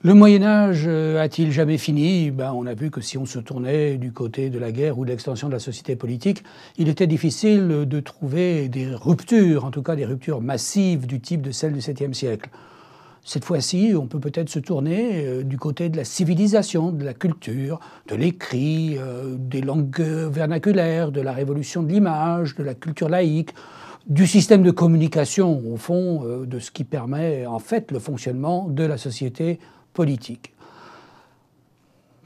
Le Moyen Âge euh, a-t-il jamais fini? Ben, On a vu que si on se tournait du côté de la guerre ou de l'extension de la société politique, il était difficile de trouver des ruptures, en tout cas des ruptures massives du type de celles du 7e siècle. Cette fois-ci, on peut peut-être se tourner euh, du côté de la civilisation, de la culture, de l'écrit, euh, des langues vernaculaires, de la révolution de l'image, de la culture laïque, du système de communication, au fond, de ce qui permet en fait le fonctionnement de la société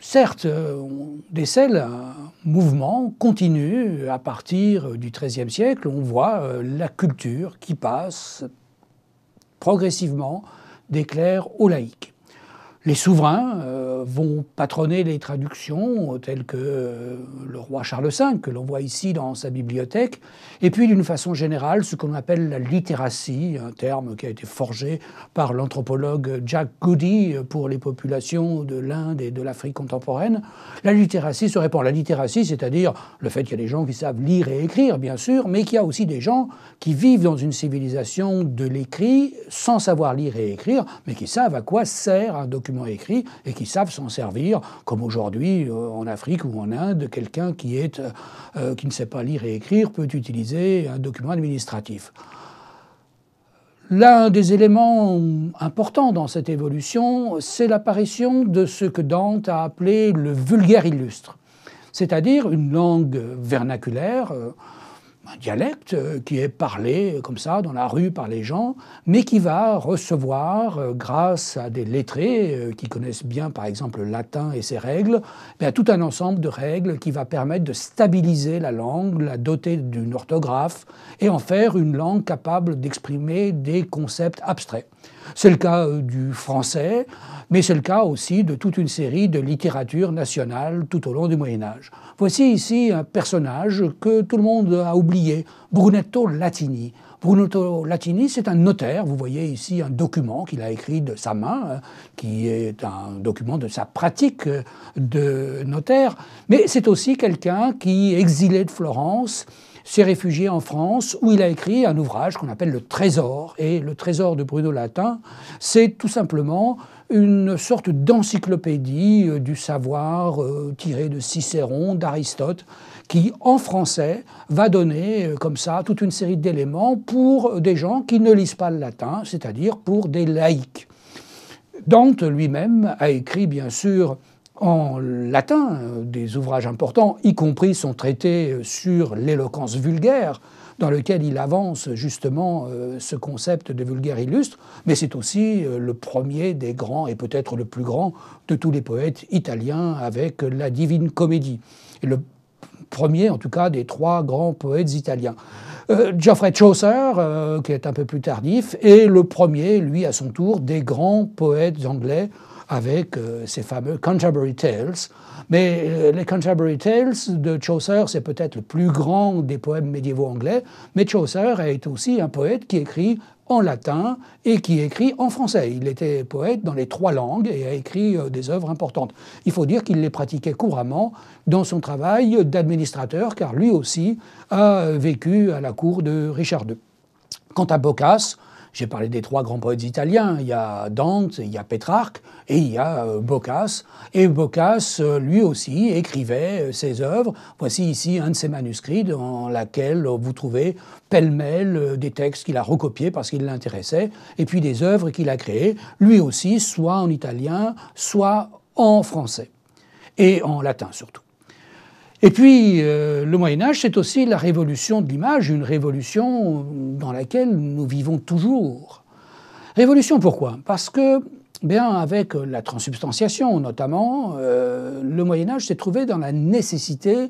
Certes, on décèle un mouvement continu à partir du XIIIe siècle. On voit euh, la culture qui passe progressivement des clercs aux laïcs. Les souverains euh, vont patronner les traductions telles que euh, le roi Charles V, que l'on voit ici dans sa bibliothèque, et puis d'une façon générale ce qu'on appelle la littératie, un terme qui a été forgé par l'anthropologue Jack Goody pour les populations de l'Inde et de l'Afrique contemporaine. La littératie se répand. La littératie, c'est-à-dire le fait qu'il y a des gens qui savent lire et écrire, bien sûr, mais qu'il y a aussi des gens qui vivent dans une civilisation de l'écrit sans savoir lire et écrire, mais qui savent à quoi sert un document écrit et qui savent s'en servir, comme aujourd'hui euh, en Afrique ou en Inde, quelqu'un euh, euh, qui ne sait pas lire et écrire peut utiliser un document administratif. L'un des éléments importants dans cette évolution, c'est l'apparition de ce que Dante a appelé le vulgaire illustre, c'est-à-dire une langue vernaculaire, un dialecte euh, qui est parlé comme ça dans la rue par les gens, mais qui va recevoir, euh, grâce à des lettrés euh, qui connaissent bien par exemple le latin et ses règles, tout un ensemble de règles qui va permettre de stabiliser la langue, la doter d'une orthographe et en faire une langue capable d'exprimer des concepts abstraits. C'est le cas du français, mais c'est le cas aussi de toute une série de littératures nationales tout au long du Moyen Âge. Voici ici un personnage que tout le monde a oublié, Brunetto Latini. Brunetto Latini, c'est un notaire. Vous voyez ici un document qu'il a écrit de sa main, hein, qui est un document de sa pratique de notaire. Mais c'est aussi quelqu'un qui, exilé de Florence, s'est réfugié en France, où il a écrit un ouvrage qu'on appelle Le Trésor. Et le Trésor de Bruno Latin, c'est tout simplement une sorte d'encyclopédie euh, du savoir euh, tiré de Cicéron, d'Aristote, qui en français va donner euh, comme ça toute une série d'éléments pour des gens qui ne lisent pas le latin, c'est-à-dire pour des laïcs. Dante lui-même a écrit bien sûr en latin des ouvrages importants, y compris son traité sur l'éloquence vulgaire, dans lequel il avance justement euh, ce concept de vulgaire illustre, mais c'est aussi euh, le premier des grands, et peut-être le plus grand, de tous les poètes italiens avec la Divine Comédie. Et le premier, en tout cas, des trois grands poètes italiens. Euh, Geoffrey Chaucer, qui est un peu plus tardif, est le premier, lui, à son tour, des grands poètes anglais avec ses fameux Canterbury Tales, mais euh, les Canterbury Tales de Chaucer, c'est peut-être le plus grand des poèmes médiévaux anglais, mais Chaucer est aussi un poète qui écrit en latin et qui écrit en français. Il était poète dans les trois langues et a écrit euh, des œuvres importantes. Il faut dire qu'il les pratiquait couramment dans son travail d'administrateur, car lui aussi a vécu à la cour de Richard II. Quant à Boccace, j'ai parlé des trois grands poètes italiens. Il y a Dante, il y a Pétrarque et il y a euh, Boccace. Et Boccace, euh, lui aussi, écrivait euh, ses œuvres. Voici ici un de ses manuscrits dans lequel vous trouvez pêle-mêle des textes qu'il a recopiés parce qu'il l'intéressait, et puis des œuvres qu'il a créées, lui aussi, soit en italien, soit en français, et en latin surtout. Et puis, euh, le Moyen Âge, c'est aussi la révolution de l'image, une révolution dans laquelle nous vivons toujours. Révolution pourquoi? Parce que, bien, avec la transubstantiation notamment, euh, le Moyen Âge s'est trouvé dans la nécessité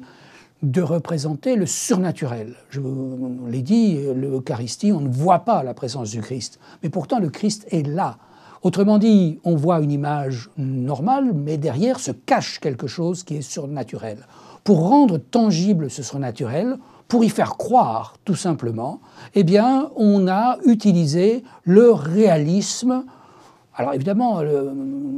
de représenter le surnaturel. Je vous l'ai dit, l'Eucharistie, on ne voit pas la présence du Christ, mais pourtant le Christ est là. Autrement dit, on voit une image normale, mais derrière se cache quelque chose qui est surnaturel pour rendre tangible ce surnaturel, pour y faire croire tout simplement, eh bien, on a utilisé le réalisme Alors évidemment,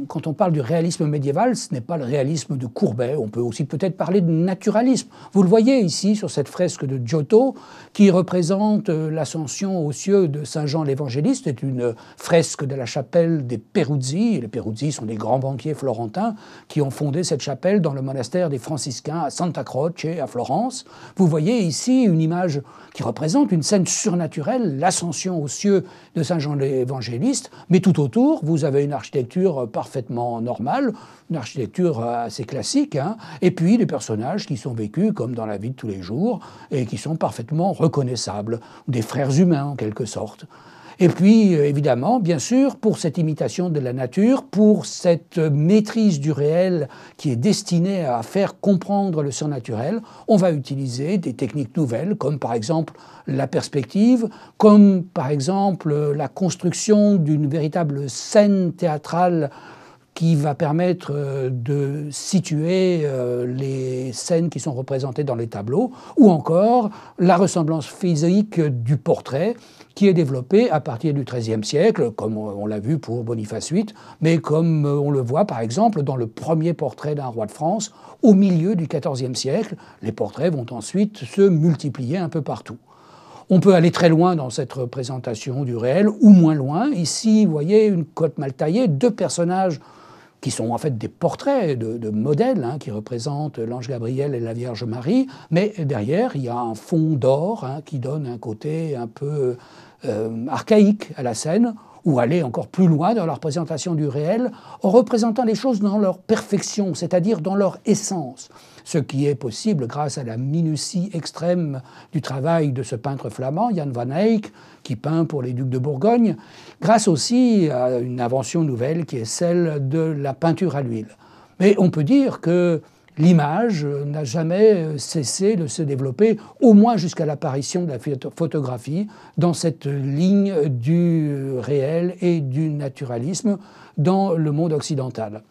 quand on parle du réalisme médiéval, ce n'est pas le réalisme de Courbet, on peut aussi peut-être parler de naturalisme. Vous le voyez ici sur cette fresque de Giotto qui représente euh, l'ascension aux cieux de Saint Jean l'Évangéliste. C'est une fresque de la chapelle des Peruzzi. Les Peruzzi sont des grands banquiers florentins qui ont fondé cette chapelle dans le monastère des franciscains à Santa Croce à Florence. Vous voyez ici une image qui représente une scène surnaturelle, l'ascension aux cieux de Saint Jean l'Évangéliste, mais tout autour, vous avez une architecture parfaitement normale, une architecture assez classique, hein, et puis des personnages qui sont vécus comme dans la vie de tous les jours et qui sont parfaitement reconnaissables, des frères humains en quelque sorte. Et puis, euh, évidemment, bien sûr, pour cette imitation de la nature, pour cette maîtrise du réel qui est destinée à faire comprendre le surnaturel, on va utiliser des techniques nouvelles, comme par exemple la perspective, comme par exemple la construction d'une véritable scène théâtrale qui va permettre euh, de situer euh, les scènes qui sont représentées dans les tableaux, ou encore la ressemblance physique du portrait qui est développée à partir du XIIIe siècle, comme on l'a vu pour Boniface VIII, mais comme on le voit par exemple dans le premier portrait d'un roi de France au milieu du XIVe siècle. Les portraits vont ensuite se multiplier un peu partout. On peut aller très loin dans cette représentation du réel, ou moins loin. Ici, vous voyez une côte mal taillée, deux personnages qui sont en fait des portraits de, modèles hein, qui représentent l'ange Gabriel et la Vierge Marie, mais derrière, il y a un fond d'or hein, qui donne un côté un peu euh, archaïque à la scène, ou aller encore plus loin dans la représentation du réel, en représentant les choses dans leur perfection, c'est-à-dire dans leur essence, ce qui est possible grâce à la minutie extrême du travail de ce peintre flamand, Jan van Eyck, qui peint pour les ducs de Bourgogne, grâce aussi à une invention nouvelle qui est celle de la peinture à l'huile. Mais on peut dire que l'image n'a jamais cessé de se développer, au moins jusqu'à l'apparition de la photographie, dans cette ligne du réel et du naturalisme dans le monde occidental.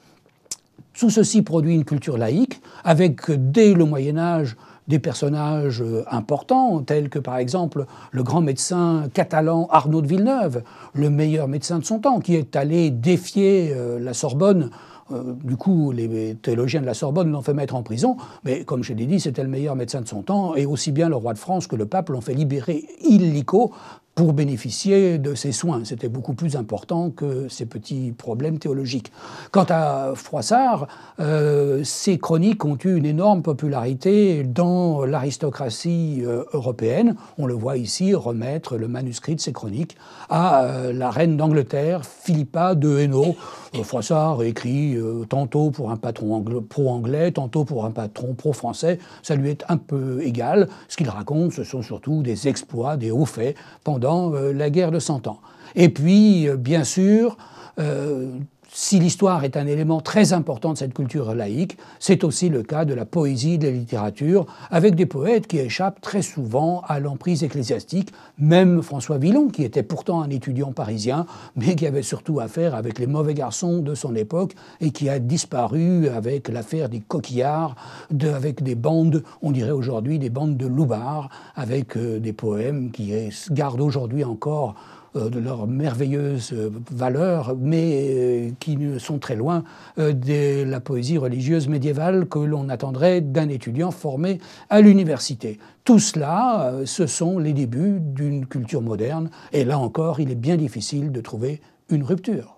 Sous ceci produit une culture laïque, avec dès le Moyen Âge des personnages importants, tels que par exemple le grand médecin catalan Arnaud de Villeneuve, le meilleur médecin de son temps, qui est allé défier euh, la Sorbonne. Euh, du coup, les théologiens de la Sorbonne l'ont fait mettre en prison, mais comme je l'ai dit, c'était le meilleur médecin de son temps, et aussi bien le roi de France que le pape l'ont fait libérer illico pour bénéficier de ses soins. C'était beaucoup plus important que ces petits problèmes théologiques. Quant à Froissart, euh, ses chroniques ont eu une énorme popularité dans l'aristocratie euh, européenne. On le voit ici remettre le manuscrit de ses chroniques à euh, la reine d'Angleterre, Philippa de Hainaut. Froissart écrit tantôt pour un patron pro-anglais, tantôt pour un patron pro-français. Ça lui est un peu égal. Ce qu'il raconte, ce sont surtout des exploits, des hauts faits pendant euh, la guerre de Cent Ans. Et puis, euh, bien sûr, euh, si l'histoire est un élément très important de cette culture laïque, c'est aussi le cas de la poésie de la littérature, avec des poètes qui échappent très souvent à l'emprise ecclésiastique, même François Villon, qui était pourtant un étudiant parisien, mais qui avait surtout affaire avec les mauvais garçons de son époque et qui a disparu avec l'affaire des coquillards, avec des bandes, on dirait aujourd'hui des bandes de loubards, avec des poèmes qui gardent aujourd'hui encore euh, de leur merveilleuse euh, valeur, mais euh, qui sont très loin de la poésie religieuse médiévale que l'on attendrait d'un étudiant formé à l'université. Tout cela, ce sont les débuts d'une culture moderne, et là encore, il est bien difficile de trouver une rupture.